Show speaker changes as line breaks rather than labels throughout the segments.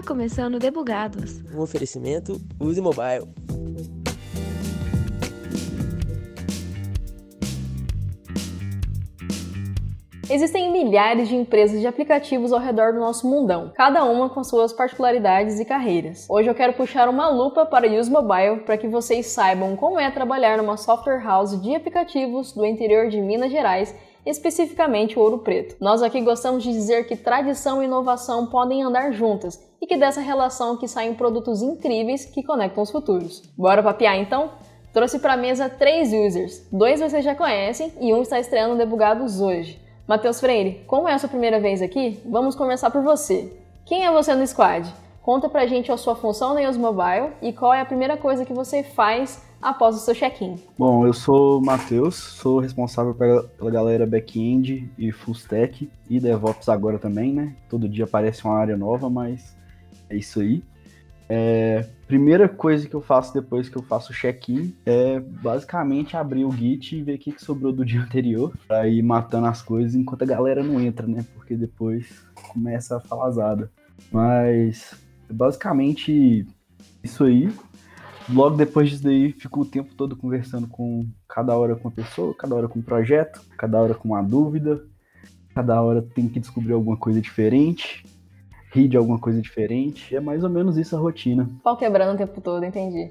Está começando Debugados.
Um oferecimento Use Mobile.
Existem milhares de empresas de aplicativos ao redor do nosso mundão, cada uma com suas particularidades e carreiras. Hoje eu quero puxar uma lupa para o Use Mobile para que vocês saibam como é trabalhar numa software house de aplicativos do interior de Minas Gerais especificamente o Ouro Preto. Nós aqui gostamos de dizer que tradição e inovação podem andar juntas e que dessa relação que saem produtos incríveis que conectam os futuros. Bora papiar então? Trouxe para a mesa três users, dois vocês já conhecem e um está estreando Debugados hoje. Matheus Freire, como é a sua primeira vez aqui, vamos começar por você. Quem é você no squad? Conta pra gente a sua função na Use Mobile e qual é a primeira coisa que você faz após o seu check-in.
Bom, eu sou o Matheus, sou responsável pela, galera back-end e full stack e DevOps agora também, né? Todo dia aparece uma área nova, mas é isso aí. É, primeira coisa que eu faço depois que eu faço o check-in é basicamente abrir o Git e ver o que, que sobrou do dia anterior, pra ir matando as coisas enquanto a galera não entra, né? Porque depois começa a falazada. Mas basicamente isso aí. Logo depois disso daí, fico o tempo todo conversando com cada hora com a pessoa, cada hora com um projeto, cada hora com uma dúvida, cada hora tem que descobrir alguma coisa diferente rir de alguma coisa diferente. É mais ou menos isso a rotina.
Pau quebrando o tempo todo, entendi.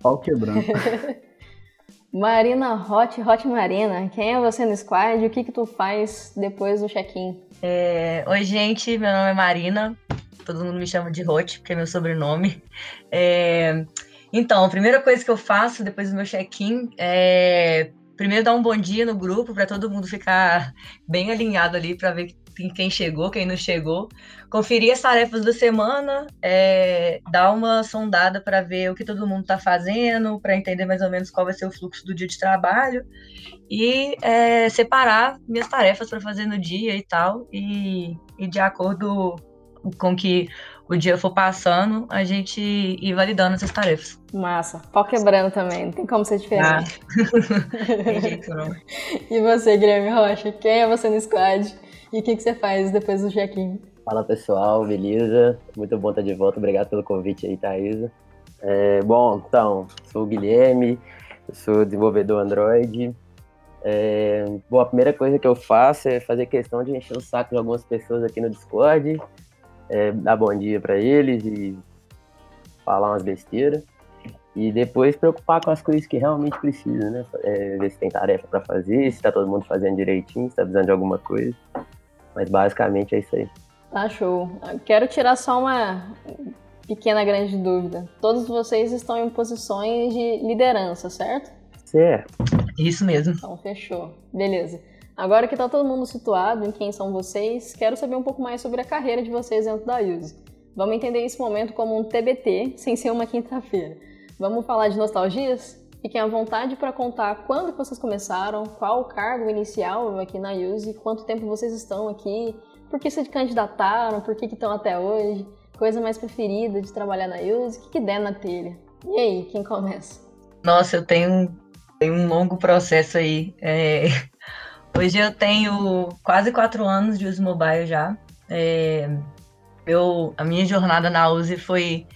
Pau quebrando.
Marina Hot, Hot Marina, quem é você no squad e o que que tu faz depois do check-in?
É... Oi, gente, meu nome é Marina, todo mundo me chama de Hot, porque é meu sobrenome. É... Então, a primeira coisa que eu faço depois do meu check-in é primeiro dar um bom dia no grupo para todo mundo ficar bem alinhado ali para ver quem chegou, quem não chegou, conferir as tarefas da semana, é, dar uma sondada para ver o que todo mundo está fazendo, para entender mais ou menos qual vai ser o fluxo do dia de trabalho. E é, separar minhas tarefas para fazer no dia e tal, e, e de acordo com que o dia for passando, a gente ir validando essas tarefas.
Massa. Pau quebrando também, não tem como ser diferente.
Ah. tem jeito não.
e você, Guilherme Rocha, quem é você no squad? E o que, que você faz depois do check-in?
Fala pessoal, beleza? Muito bom estar de volta, obrigado pelo convite aí, Thaisa. É, bom, então, sou o Guilherme, sou desenvolvedor Android. É, bom, a primeira coisa que eu faço é fazer questão de encher o saco de algumas pessoas aqui no Discord, é, dar bom dia para eles e falar umas besteiras. E depois preocupar com as coisas que realmente precisa, né? É, ver se tem tarefa para fazer, se tá todo mundo fazendo direitinho, se tá precisando de alguma coisa. Mas basicamente é isso aí.
Tá show. Quero tirar só uma pequena grande dúvida. Todos vocês estão em posições de liderança, certo?
Certo.
Isso mesmo.
Então, fechou. Beleza. Agora que tá todo mundo situado em quem são vocês, quero saber um pouco mais sobre a carreira de vocês dentro da Use. Vamos entender esse momento como um TBT, sem ser uma quinta-feira. Vamos falar de nostalgias? Fiquem à vontade para contar quando que vocês começaram, qual o cargo inicial aqui na Use, quanto tempo vocês estão aqui, por que se candidataram, por que, que estão até hoje, coisa mais preferida de trabalhar na Use, o que, que der na telha. E aí, quem começa?
Nossa, eu tenho, tenho um longo processo aí. É... Hoje eu tenho quase quatro anos de Use Mobile já. É... Eu, a minha jornada na Use foi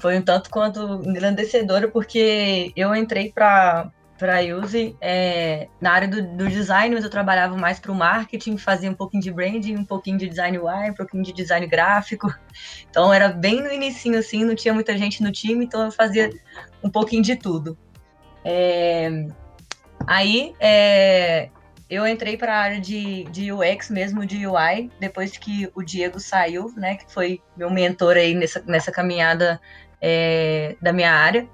foi um tanto quanto engrandecedora, porque eu entrei para para Use é, na área do, do, design, mas eu trabalhava mais para o marketing, fazia um pouquinho de branding, um pouquinho de design UI, um pouquinho de design gráfico. Então era bem no início assim, não tinha muita gente no time, então eu fazia um pouquinho de tudo. É, aí é, eu entrei para a área de, de UX mesmo, de UI, depois que o Diego saiu, né, que foi meu mentor aí nessa, nessa caminhada é, da minha área.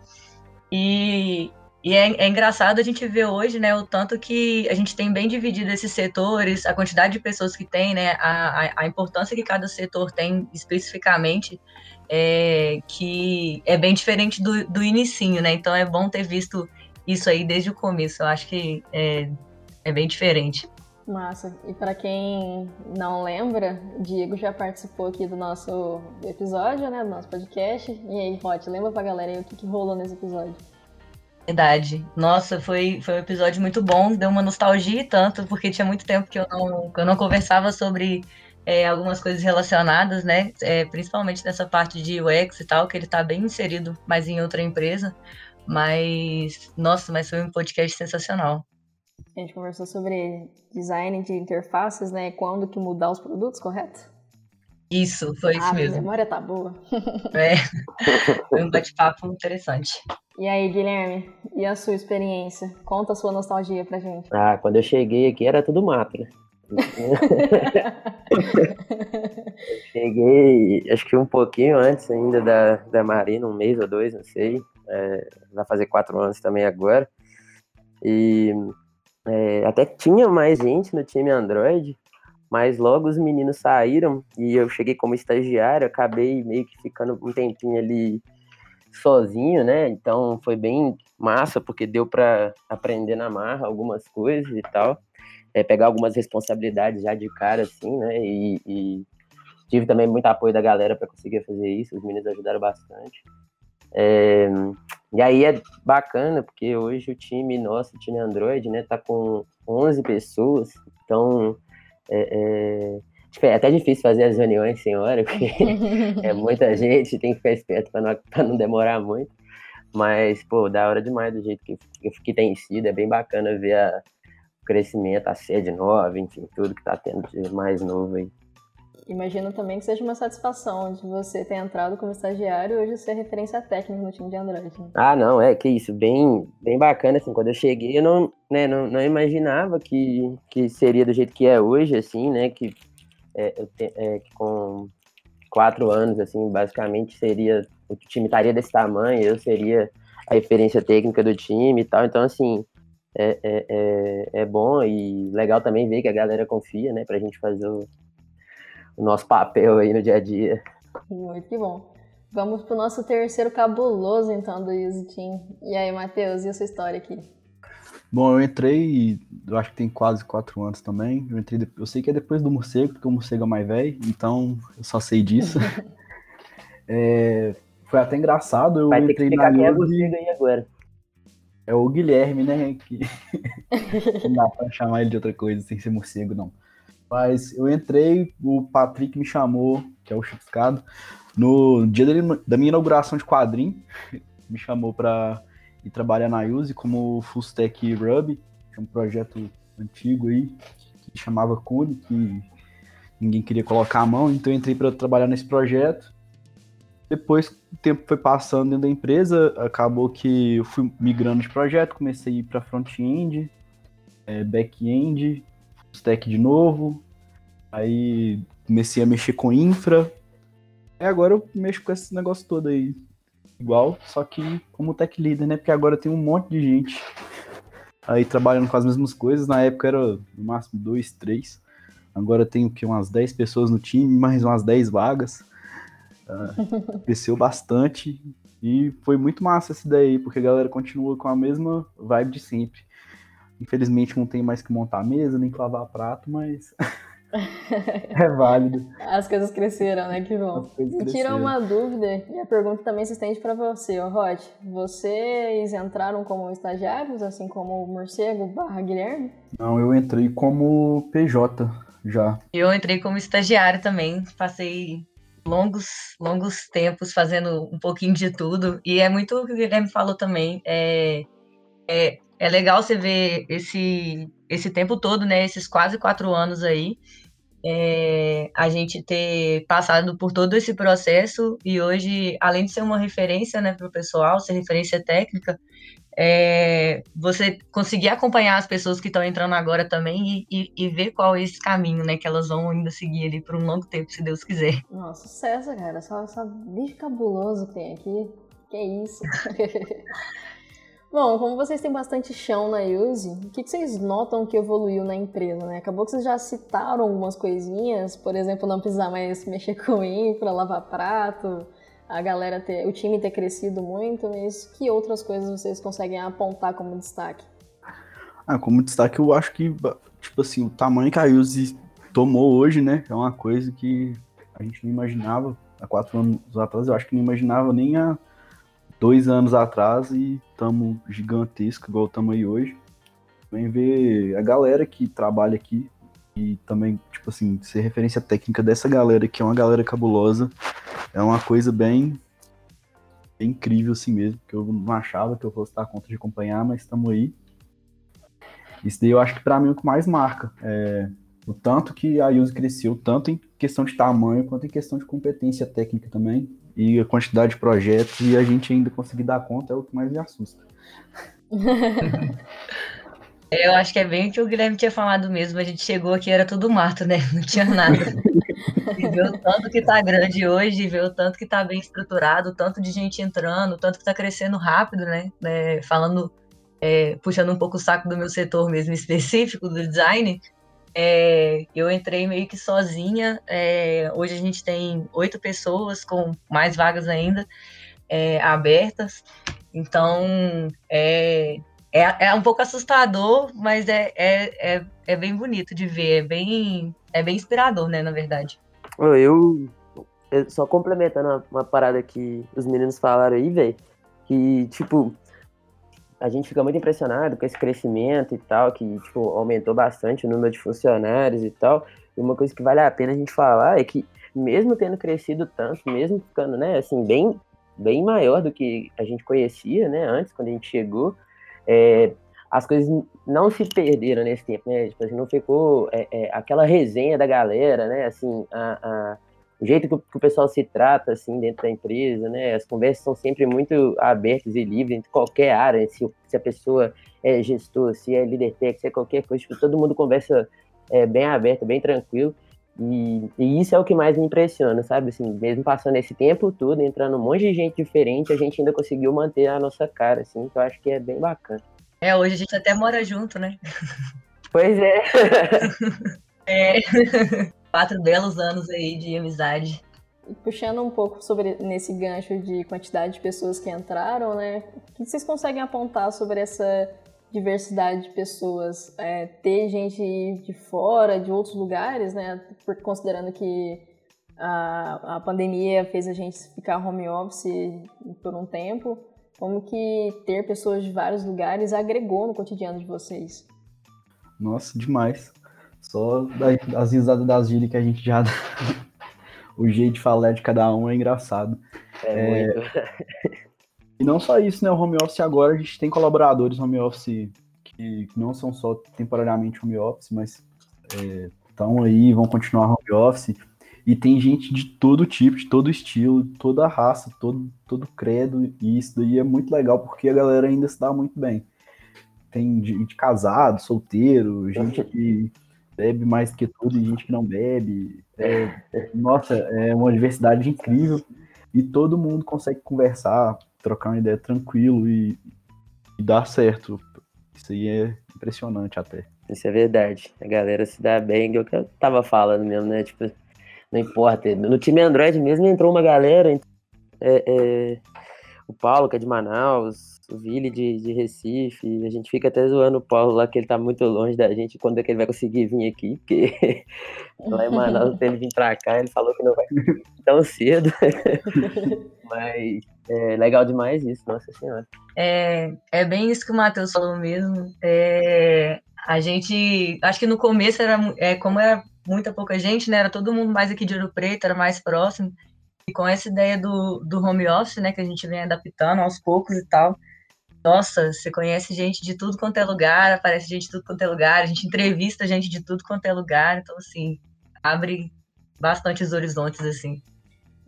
E, e é, é, engraçado a gente ver hoje, né, o tanto que a gente tem bem dividido esses setores, a quantidade de pessoas que tem, né, a, a, importância que cada setor tem especificamente, é, que é bem diferente do, do inicinho, né, então é bom ter visto isso aí desde o começo, eu acho que é, é bem diferente.
Massa. E para quem não lembra, Diego já participou aqui do nosso episódio, né? Do nosso podcast. E aí, Rod, lembra pra galera aí o que, que rolou nesse episódio?
Verdade. Nossa, foi, foi um episódio muito bom. Deu uma nostalgia e tanto, porque tinha muito tempo que eu não, que eu não conversava sobre é, algumas coisas relacionadas, né? É, principalmente nessa parte de UX e tal, que ele está bem inserido, mas em outra empresa. Mas, nossa, mas foi um podcast sensacional.
A gente conversou sobre design de interfaces, né? Quando que mudar os produtos, correto?
Isso, foi isso
ah,
mesmo.
A memória tá boa.
É, foi um bate-papo interessante.
E aí, Guilherme, e a sua experiência? Conta a sua nostalgia pra gente.
Ah, quando eu cheguei aqui era tudo mato, né? cheguei, acho que um pouquinho antes ainda da, da Marina, um mês ou dois, não sei. É, vai fazer quatro anos também agora. E é, até tinha mais gente no time Android, mas logo os meninos saíram e eu cheguei como estagiário, acabei meio que ficando um tempinho ali sozinho, né? Então foi bem massa, porque deu para aprender na marra algumas coisas e tal, é, pegar algumas responsabilidades já de cara, assim, né? E, e tive também muito apoio da galera para conseguir fazer isso, os meninos ajudaram bastante. É, e aí é bacana, porque hoje o time nosso, o time Android, né, tá com 11 pessoas, então é, é, é até difícil fazer as reuniões sem hora, porque é muita gente, tem que ficar esperto para não, não demorar muito. Mas, pô, da hora demais do jeito que, que tem sido, é bem bacana ver a, o crescimento, a sede nova, enfim, tudo que tá tendo de mais novo aí.
Imagino também que seja uma satisfação de você ter entrado como estagiário e hoje ser referência técnica no time de Android. Né?
Ah, não, é que isso, bem, bem bacana, assim, quando eu cheguei eu não, né, não, não imaginava que, que seria do jeito que é hoje, assim, né, que, é, é, com quatro anos, assim, basicamente seria, o time estaria desse tamanho, eu seria a referência técnica do time e tal, então, assim, é, é, é, é bom e legal também ver que a galera confia, né, pra gente fazer o o nosso papel aí no dia a dia.
Muito que bom. Vamos pro nosso terceiro cabuloso, então, do Use Team. E aí, Matheus, e a sua história aqui?
Bom, eu entrei, eu acho que tem quase quatro anos também. Eu entrei, eu sei que é depois do morcego, porque o morcego é mais velho, então eu só sei disso. é, foi até engraçado, eu
Vai
entrei
ter que
na
quem é agora.
É o Guilherme, né? Que... não dá pra chamar ele de outra coisa sem ser morcego, não. Mas eu entrei, o Patrick me chamou, que é o Chipiscado, no dia da minha inauguração de quadrinho. Me chamou pra ir trabalhar na Use como Full Stack Ruby, que é um projeto antigo aí, que chamava Cune, que ninguém queria colocar a mão, então eu entrei para trabalhar nesse projeto. Depois o tempo foi passando dentro da empresa, acabou que eu fui migrando de projeto, comecei a ir para front-end, eh, back-end, stack de novo, aí comecei a mexer com infra, e agora eu mexo com esse negócio todo aí, igual, só que como tech leader, né? Porque agora tem um monte de gente aí trabalhando com as mesmas coisas, na época era no máximo dois, três, agora tem o que, umas 10 pessoas no time, mais umas 10 vagas, Ah, cresceu bastante. E foi muito massa essa ideia aí, porque a galera continua com a mesma vibe de sempre. Infelizmente não tem mais que montar a mesa, nem que lavar prato, mas é válido.
As coisas cresceram, né? Que bom. Me tira uma dúvida, e a pergunta também se estende para você, ô Rod. Vocês entraram como estagiários, assim como o Morcego barra Guilherme?
Não, eu entrei como PJ já.
Eu entrei como estagiário também, passei longos, longos tempos fazendo um pouquinho de tudo. E é muito o que o Guilherme falou também. É, é, é legal você ver esse, esse tempo todo, né? Esses quase quatro anos aí. é, a gente ter passado por todo esse processo e hoje, além de ser uma referência né, para o pessoal, ser referência técnica, é, você conseguir acompanhar as pessoas que estão entrando agora também e, e, e ver qual é esse caminho, né, que elas vão ainda seguir ali por um longo tempo, se Deus quiser.
Nossa, sucesso, cara. Só, só bicho cabuloso que tem aqui. Que isso. Bom, como vocês têm bastante chão na Use, o que, vocês notam que evoluiu na empresa, né? Acabou que vocês já citaram algumas coisinhas, por exemplo, não precisar mais mexer com infra, lavar prato, a galera ter, o time ter crescido muito, mas que outras coisas vocês conseguem apontar como destaque?
Ah, como destaque, eu acho que, tipo assim, o tamanho que a Use tomou hoje, né? É uma coisa que a gente não imaginava há quatro anos atrás. Eu acho que não imaginava nem há dois anos atrás e estamos gigantesco, igual estamos aí hoje. Vem ver a galera que trabalha aqui, e também, tipo assim, ser referência técnica dessa galera, que é uma galera cabulosa, é uma coisa bem, bem incrível assim mesmo, que eu não achava que eu fosse dar conta de acompanhar, mas estamos aí. Isso daí eu acho que para mim é o que mais marca. É, o tanto que a Use cresceu, tanto em questão de tamanho quanto em questão de competência técnica também, e a quantidade de projetos, e a gente ainda conseguir dar conta é o que mais me assusta.
Eu acho que é bem o que o Guilherme tinha falado mesmo. A gente chegou aqui, era tudo mato, né? Não tinha nada. E ver o tanto que tá grande hoje, ver o tanto que tá bem estruturado, o tanto de gente entrando, o tanto que tá crescendo rápido, né? É, falando, é, puxando um pouco o saco do meu setor mesmo específico, do design, é, eu entrei meio que sozinha. É, hoje a gente tem oito pessoas, com mais vagas ainda é, abertas. Então, é, é, é um pouco assustador, mas é, é, é, é, bem bonito de ver, é bem, é bem inspirador, né, na verdade.
Eu, eu só complementando uma, uma parada que os meninos falaram aí, velho, que, tipo, a gente fica muito impressionado com esse crescimento e tal, que, tipo, aumentou bastante o número de funcionários e tal, e uma coisa que vale a pena a gente falar é que, mesmo tendo crescido tanto, mesmo ficando, né, assim, bem, bem maior do que a gente conhecia, né, antes, quando a gente chegou, é, as coisas não se perderam nesse tempo, né? Tipo assim, não ficou é, é, aquela resenha da galera, né? Assim, a, a, o jeito que o, que o, pessoal se trata, assim, dentro da empresa, né? As conversas são sempre muito abertas e livres entre qualquer área, se, se a pessoa é gestor, se é líder técnico, se é qualquer coisa, tipo, todo mundo conversa é, bem aberto, bem tranquilo. E, e, isso é o que mais me impressiona, sabe? Assim, mesmo passando esse tempo todo, entrando um monte de gente diferente, a gente ainda conseguiu manter a nossa cara, assim, que eu acho que é bem bacana.
É, hoje a gente até mora junto, né?
Pois é.
é. Quatro belos anos aí de amizade.
Puxando um pouco sobre nesse gancho de quantidade de pessoas que entraram, né? O que vocês conseguem apontar sobre essa diversidade de pessoas, é, ter gente de fora, de outros lugares, né? Considerando que a, a pandemia fez a gente ficar home office por um tempo, como que ter pessoas de vários lugares agregou no cotidiano de vocês?
Nossa, demais. Só as risadas das gírias que a gente já dá. o jeito de falar de cada um é engraçado.
É, é... muito.
E não só isso, né? O home office agora a gente tem colaboradores home office que não são só temporariamente home office, mas estão é, aí, vão continuar home office. E tem gente de todo tipo, de todo estilo, toda raça, todo, todo credo. E isso daí é muito legal porque a galera ainda se dá muito bem. Tem gente casado, solteiro, gente que bebe mais que tudo e gente que não bebe. É, nossa, é uma diversidade incrível. E todo mundo consegue conversar, trocar uma ideia tranquilo e, e dar certo. Isso aí é impressionante até.
Isso é verdade. A galera se dá bem, é o que eu tava falando mesmo, né? Tipo, não importa. No time Android mesmo entrou uma galera. É, é, o Paulo, que é de Manaus, o Vili de, de Recife. A gente fica até zoando o Paulo lá, que ele tá muito longe da gente. Quando é que ele vai conseguir vir aqui? Porque lá em Manaus, ele vir pra cá, ele falou que não vai tão cedo. Mas é legal demais isso, nossa senhora.
É, é bem isso que o Matheus falou mesmo. É, a gente, acho que no começo era, é, como era muita pouca gente, né? Era todo mundo mais aqui de Ouro Preto, era mais próximo. E com essa ideia do, do home office, né, que a gente vem adaptando aos poucos e tal, nossa, você conhece gente de tudo quanto é lugar, aparece gente de tudo quanto é lugar, a gente entrevista gente de tudo quanto é lugar, então, assim, abre bastante os horizontes, assim.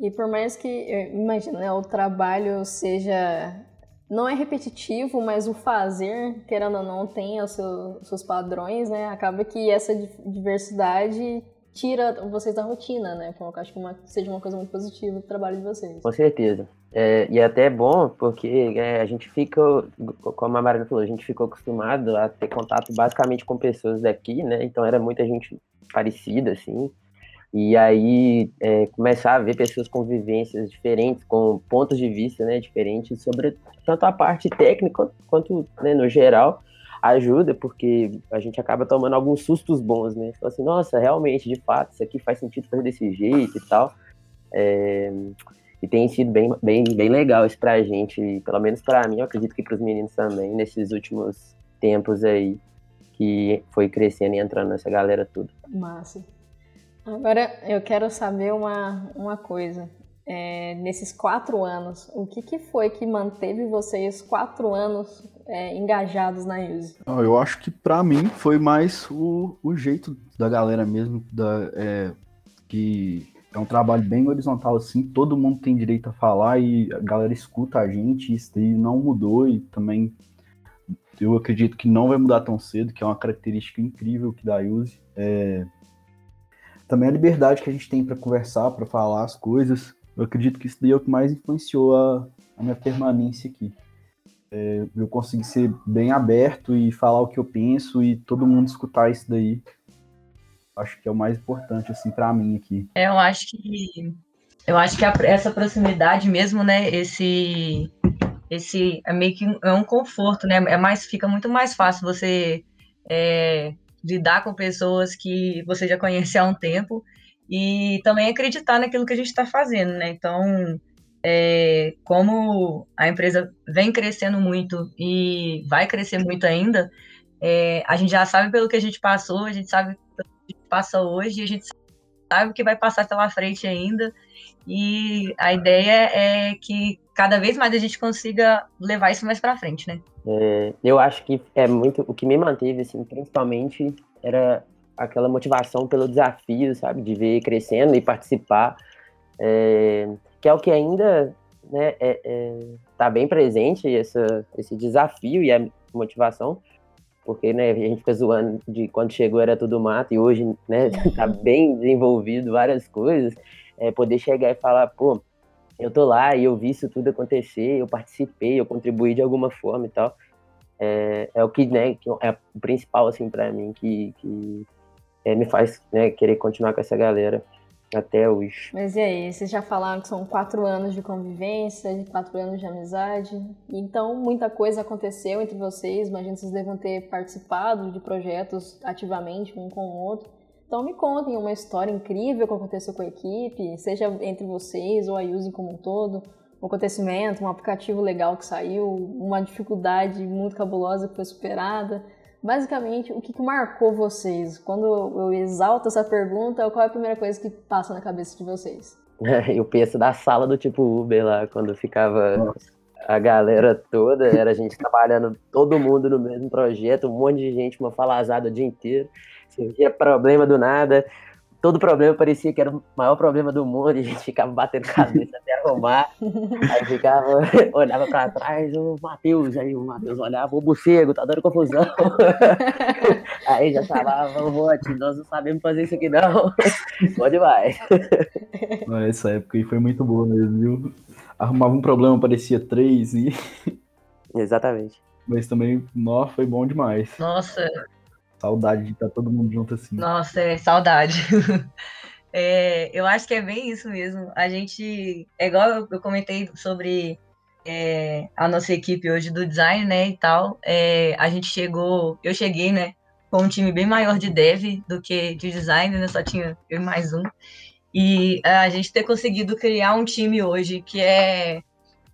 E por mais que, imagina, né, o trabalho seja. Não é repetitivo, mas o fazer, querendo ou não, tem os seus, seus padrões, né? Acaba que essa diversidade tira vocês da rotina, né? Que eu acho que uma, seja uma coisa muito positiva do trabalho de vocês.
Com certeza. É, e é até bom porque é, a gente fica, como a Marina falou, a gente ficou acostumado a ter contato basicamente com pessoas daqui, né? Então era muita gente parecida, assim. E aí é, começar a ver pessoas com vivências diferentes, com pontos de vista né, diferentes sobre tanto a parte técnica quanto né, no geral ajuda, porque a gente acaba tomando alguns sustos bons, né? Fala assim, nossa, realmente, de fato, isso aqui faz sentido fazer desse jeito e tal. É, e tem sido bem, bem, bem legal isso pra gente, pelo menos para mim, eu acredito que para os meninos também, nesses últimos tempos aí. que foi crescendo e entrando nessa galera tudo.
Massa. Agora eu quero saber uma, uma coisa. É, nesses quatro anos, o que, que foi que manteve vocês quatro anos é, engajados na Use?
Eu acho que para mim foi mais o, o jeito da galera mesmo, da, é, que é um trabalho bem horizontal assim, todo mundo tem direito a falar e a galera escuta a gente, isso daí não mudou e também eu acredito que não vai mudar tão cedo, que é uma característica incrível que da Use. É... Também a liberdade que a gente tem para conversar, para falar as coisas. Eu acredito que isso daí é o que mais influenciou a, a minha permanência aqui. É, eu consegui ser bem aberto e falar o que eu penso e todo mundo escutar isso daí. Acho que é o mais importante assim para mim aqui.
É, eu acho que eu acho que a, essa proximidade mesmo, né, esse esse é meio que é um conforto, né? É mais, fica muito mais fácil você é, lidar com pessoas que você já conhece há um tempo e também acreditar naquilo que a gente está fazendo, né? Então, é, como a empresa vem crescendo muito e vai crescer muito ainda, é, a gente já sabe pelo que a gente passou, a gente sabe pelo que passa hoje, a gente sabe o que vai passar pela frente ainda. E a ideia é que cada vez mais a gente consiga levar isso mais para frente, né?
É, eu acho que é muito o que me manteve, assim, principalmente era aquela motivação pelo desafio, sabe, de ver crescendo e participar, é, que é o que ainda né, é, é, tá bem presente esse desafio e a motivação, porque né, a gente fica zoando de quando chegou era tudo mato e hoje né, tá bem desenvolvido várias coisas, é, poder chegar e falar, pô, eu tô lá e eu vi isso tudo acontecer, eu participei, eu contribuí de alguma forma e tal. É, é o que, né, que é o principal, assim, para mim, que, que é, me faz, né, querer continuar com essa galera até hoje.
Mas e aí, vocês já falaram que são quatro anos de convivência, quatro anos de amizade, então muita coisa aconteceu entre vocês, imagino que vocês devem ter participado de projetos ativamente um com o outro. Então me contem uma história incrível que aconteceu com a equipe, seja entre vocês ou a Yuzi como um todo, um acontecimento, um aplicativo legal que saiu, uma dificuldade muito cabulosa que foi superada. Basicamente, o que, que marcou vocês? Quando eu exalto essa pergunta, qual é a primeira coisa que passa na cabeça de vocês?
Eu penso da sala do tipo Uber lá, quando ficava a galera toda, era a gente trabalhando, todo mundo no mesmo projeto, um monte de gente, uma falazada o dia inteiro surgia problema do nada. Todo problema parecia que era o maior problema do mundo e a gente ficava batendo cabeça até arrumar. Aí ficava, olhava pra trás, o Matheus, aí o Matheus olhava, o Bucego, tá dando confusão. aí já falava, o Bote, nós não sabemos fazer isso aqui não. Pode vai.
Essa época aí foi muito boa mesmo, viu? Arrumava um problema, parecia três e.
Exatamente.
Mas também, nossa, foi bom demais.
Nossa,
Saudade de estar todo mundo junto assim.
Nossa, é saudade. é, eu acho que é bem isso mesmo. A gente, é igual eu, comentei sobre é, a nossa equipe hoje do design, né, e tal. É, a gente chegou, eu cheguei, né, com um time bem maior de dev do que de design, né, só tinha eu e mais um. E a gente ter conseguido criar um time hoje que é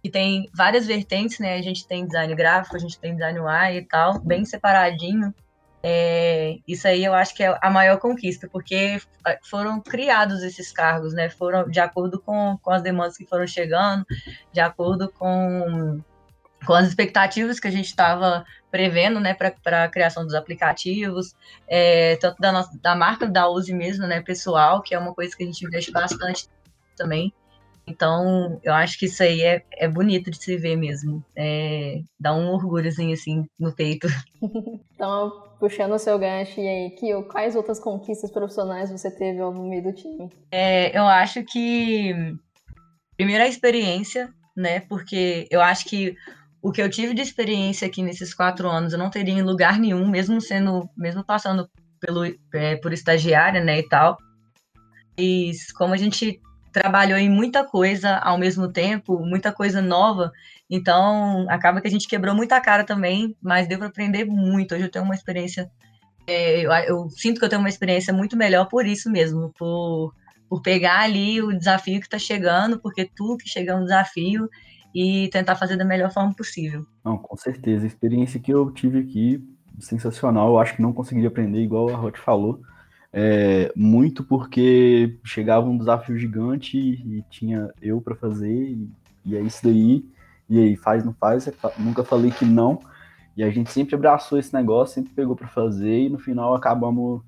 que tem várias vertentes, né? A gente tem design gráfico, a gente tem design UI e tal, bem separadinho. É, isso aí eu acho que é a maior conquista, porque foram criados esses cargos, né? Foram de acordo com, com as demandas que foram chegando, de acordo com, com as expectativas que a gente estava prevendo, né, para a criação dos aplicativos, é, tanto da, nossa, da marca da Use mesmo, né, pessoal, que é uma coisa que a gente investe bastante também. Então, eu acho que isso aí é, é bonito de se ver mesmo. É, dá um orgulhozinho, assim, no peito.
então, puxando o seu gancho, e aí, Kio, quais outras conquistas profissionais você teve no meio do time?
É, eu acho que, primeiro, a experiência, né? Porque eu acho que o que eu tive de experiência aqui nesses quatro anos, eu não teria em lugar nenhum, mesmo sendo, mesmo passando pelo, é, por estagiária, né, e tal. E como a gente trabalhou em muita coisa ao mesmo tempo, muita coisa nova. Então, acaba que a gente quebrou muita cara também, mas deu para aprender muito. Hoje eu tenho uma experiência, é, eu, eu, sinto que eu tenho uma experiência muito melhor por isso mesmo, por, por pegar ali o desafio que está chegando, porque tudo que chega é um desafio e tentar fazer da melhor forma possível.
Não, com certeza. A experiência que eu tive aqui sensacional. Eu acho que não conseguiria aprender, igual a Rod falou. É, muito porque chegava um desafio gigante e, tinha eu para fazer, e, e, é isso daí. E aí, faz, não faz? Nunca falei que não. E a gente sempre abraçou esse negócio, sempre pegou para fazer, e no final acabamos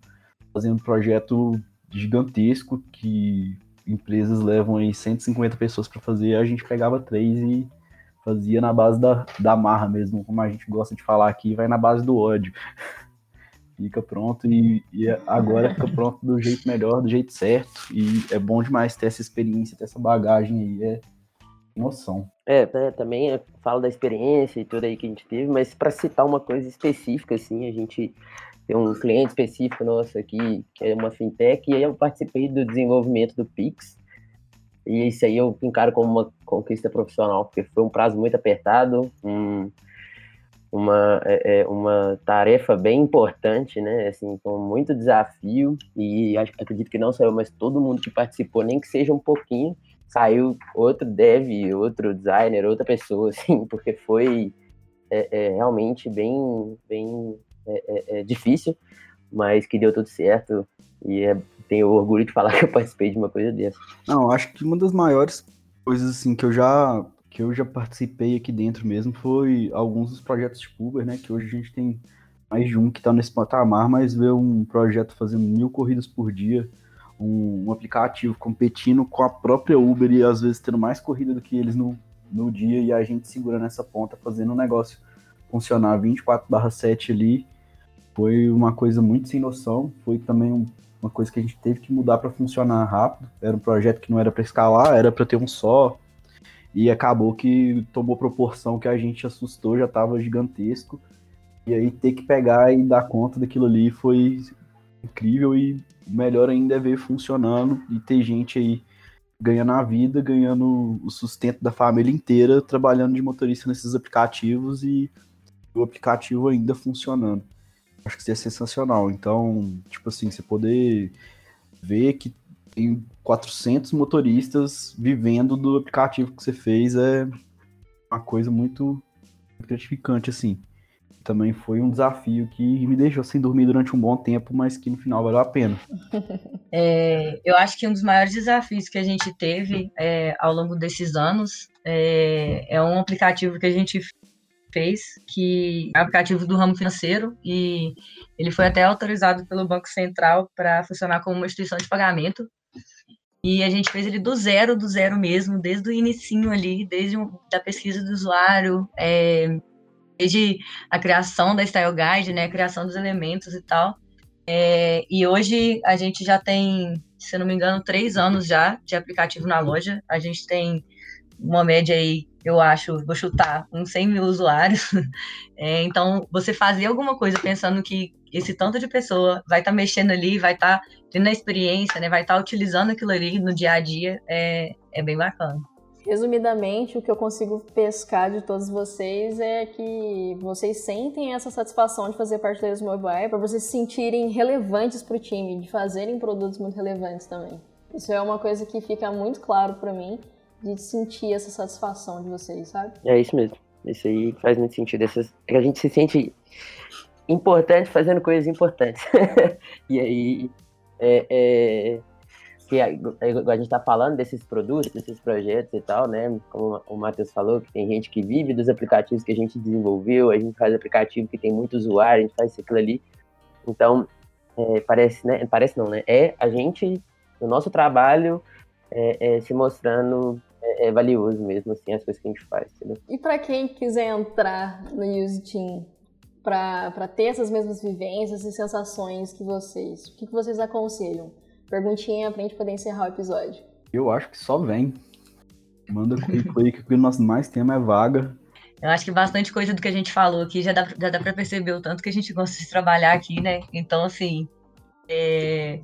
fazendo um projeto gigantesco que empresas levam aí 150 pessoas para fazer, a gente pegava três e fazia na base da, da marra mesmo, como a gente gosta de falar aqui, vai na base do ódio. fica pronto e, e, agora fica pronto do jeito melhor, do jeito certo. E é bom demais ter essa experiência, ter essa bagagem aí, é noção.
É, né, também eu falo da experiência e tudo aí que a gente teve, mas para citar uma coisa específica, assim, a gente tem um cliente específico nosso aqui, que é uma fintech, e aí eu participei do desenvolvimento do Pix. E isso aí eu encaro como uma conquista profissional, porque foi um prazo muito apertado, um, uma, é, é, uma tarefa bem importante, né? Assim, com muito desafio e acredito que não saiu, mas todo mundo que participou, nem que seja um pouquinho, saiu outro dev, outro designer, outra pessoa, assim, porque foi é, é realmente bem, bem é, é, difícil, mas que deu tudo certo e tenho orgulho de falar que eu participei de uma coisa dessa.
Não, acho que uma das maiores coisas assim que eu já que eu já participei aqui dentro mesmo foi alguns dos projetos de Uber, né? Que hoje a gente tem mais de um que está nesse patamar, mas ver um projeto fazendo mil corridas por dia, um, um, aplicativo competindo com a própria Uber e às vezes tendo mais corrida do que eles no, no dia e a gente segurando essa ponta, fazendo um negócio funcionar 24/7 ali, foi uma coisa muito sem noção. Foi também um, uma coisa que a gente teve que mudar para funcionar rápido. Era um projeto que não era para escalar, era para ter um só e acabou que tomou proporção que a gente assustou, já estava gigantesco. E aí ter que pegar e dar conta daquilo ali foi incrível e melhor ainda é ver funcionando e ter gente aí ganhando a vida, ganhando o sustento da família inteira, trabalhando de motorista nesses aplicativos e o aplicativo ainda funcionando. Acho que isso é sensacional. Então, tipo assim, você poder ver que tem 400 motoristas vivendo do aplicativo que você fez é uma coisa muito gratificante, assim. Também foi um desafio que me deixou sem dormir durante um bom tempo, mas que no final valeu a pena.
É, eu acho que um dos maiores desafios que a gente teve é, ao longo desses anos é, é um aplicativo que a gente fez, que é um aplicativo do ramo financeiro, e ele foi até autorizado pelo Banco Central para funcionar como uma instituição de pagamento. E a gente fez ele do zero, do zero mesmo, desde o inicinho ali, desde da pesquisa do usuário, é, desde a criação da Style Guide, né, a criação dos elementos e tal. É, e hoje a gente já tem, se não me engano, três anos já de aplicativo na loja. A gente tem uma média aí, eu acho, vou chutar, uns 100 mil usuários. É, então, você fazer alguma coisa pensando que esse tanto de pessoa vai estar tá mexendo ali, vai estar tá tendo a experiência, né, vai estar tá utilizando aquilo ali no dia a dia, é, é bem bacana.
Resumidamente, o que eu consigo pescar de todos vocês é que vocês sentem essa satisfação de fazer parte da Mobile, para vocês se sentirem relevantes para o time, de fazerem produtos muito relevantes também. Isso é uma coisa que fica muito claro para mim, de sentir essa satisfação de vocês, sabe?
É isso mesmo. Isso aí faz muito sentido. Essas, é a gente se sente importante fazendo coisas importantes. e aí, é, é, que a, a gente está falando desses produtos, desses projetos e tal, né? Como o Matheus falou, que tem gente que vive dos aplicativos que a gente desenvolveu, a gente faz aplicativo que tem muito usuário, a gente faz aquilo ali. Então, é, parece, né? Parece não, né? É a gente, o nosso trabalho é, é se mostrando é, é, valioso mesmo, assim, as coisas que a gente faz, entendeu?
E para quem quiser entrar no Use Team, para ter essas mesmas vivências e sensações que vocês? O que, que vocês aconselham? Perguntinha pra gente poder encerrar o episódio.
Eu acho que só vem. Manda currículo aí que o que nós mais temos é vaga.
Eu acho que bastante coisa do que a gente falou aqui já dá, já dá pra perceber o tanto que a gente gosta de trabalhar aqui, né? Então, assim, é, é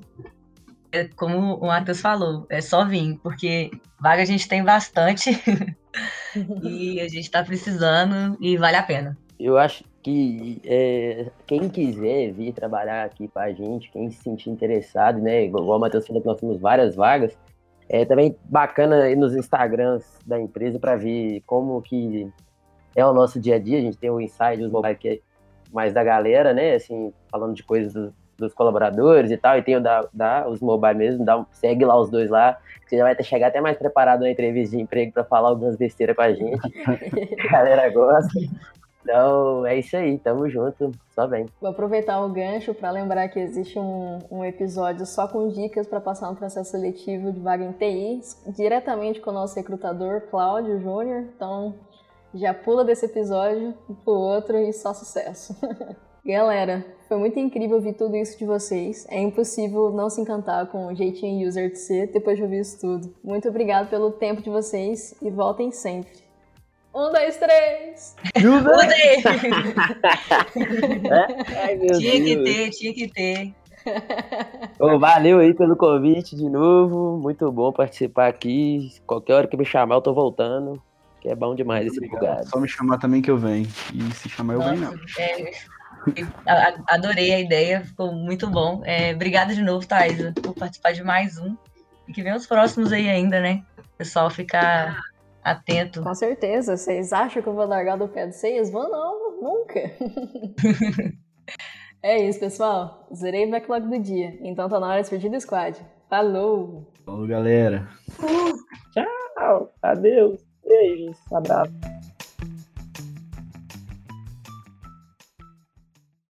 como o Matheus falou, é só vir, porque vaga a gente tem bastante e a gente tá precisando e vale a pena.
Eu acho que é, quem quiser vir trabalhar aqui com a gente, quem se sentir interessado, né? Igual o Matheus falou que nós temos várias vagas, é também bacana ir nos Instagrams da empresa para ver como que é o nosso dia a dia. A gente tem o Inside, os Mobile, que é mais da galera, né? Assim, falando de coisas do, dos colaboradores e tal. E tem o da, da os mobile mesmo, dá, segue lá os dois lá. Que você já vai chegar até mais preparado na entrevista de emprego para falar algumas besteiras com a gente. a galera gosta. Então, é isso aí, tamo junto, só bem.
Vou aproveitar o gancho para lembrar que existe um, um episódio só com dicas para passar um processo seletivo de vaga em TI, diretamente com o nosso recrutador, Cláudio Júnior. Então, já pula desse episódio pro outro e só sucesso. Galera, foi muito incrível ouvir tudo isso de vocês. É impossível não se encantar com o jeitinho user de ser depois de ouvir isso tudo. Muito obrigado pelo tempo de vocês e voltem sempre. Um, dois, três!
Mudei!
Ai, meu
tinha que
Deus.
ter, tinha que ter.
Valeu aí pelo convite de novo. Muito bom participar aqui. Qualquer hora que me chamar, eu tô voltando. Que é bom demais esse lugar.
Só me chamar também que eu venho. E se chamar, eu venho não.
Nossa, é, a- adorei a ideia, ficou muito bom. É, obrigada de novo, Thaisa, por participar de mais um. E que vem os próximos aí ainda, né? O pessoal ficar atento.
Com certeza. Vocês acham que eu vou largar do pé de vocês? Vou não, nunca. é isso, pessoal. Zerei o backlog do dia. Então tá na hora de fugir do squad. Falou!
Falou, galera.
Tchau. Adeus. Beijos. Abraço.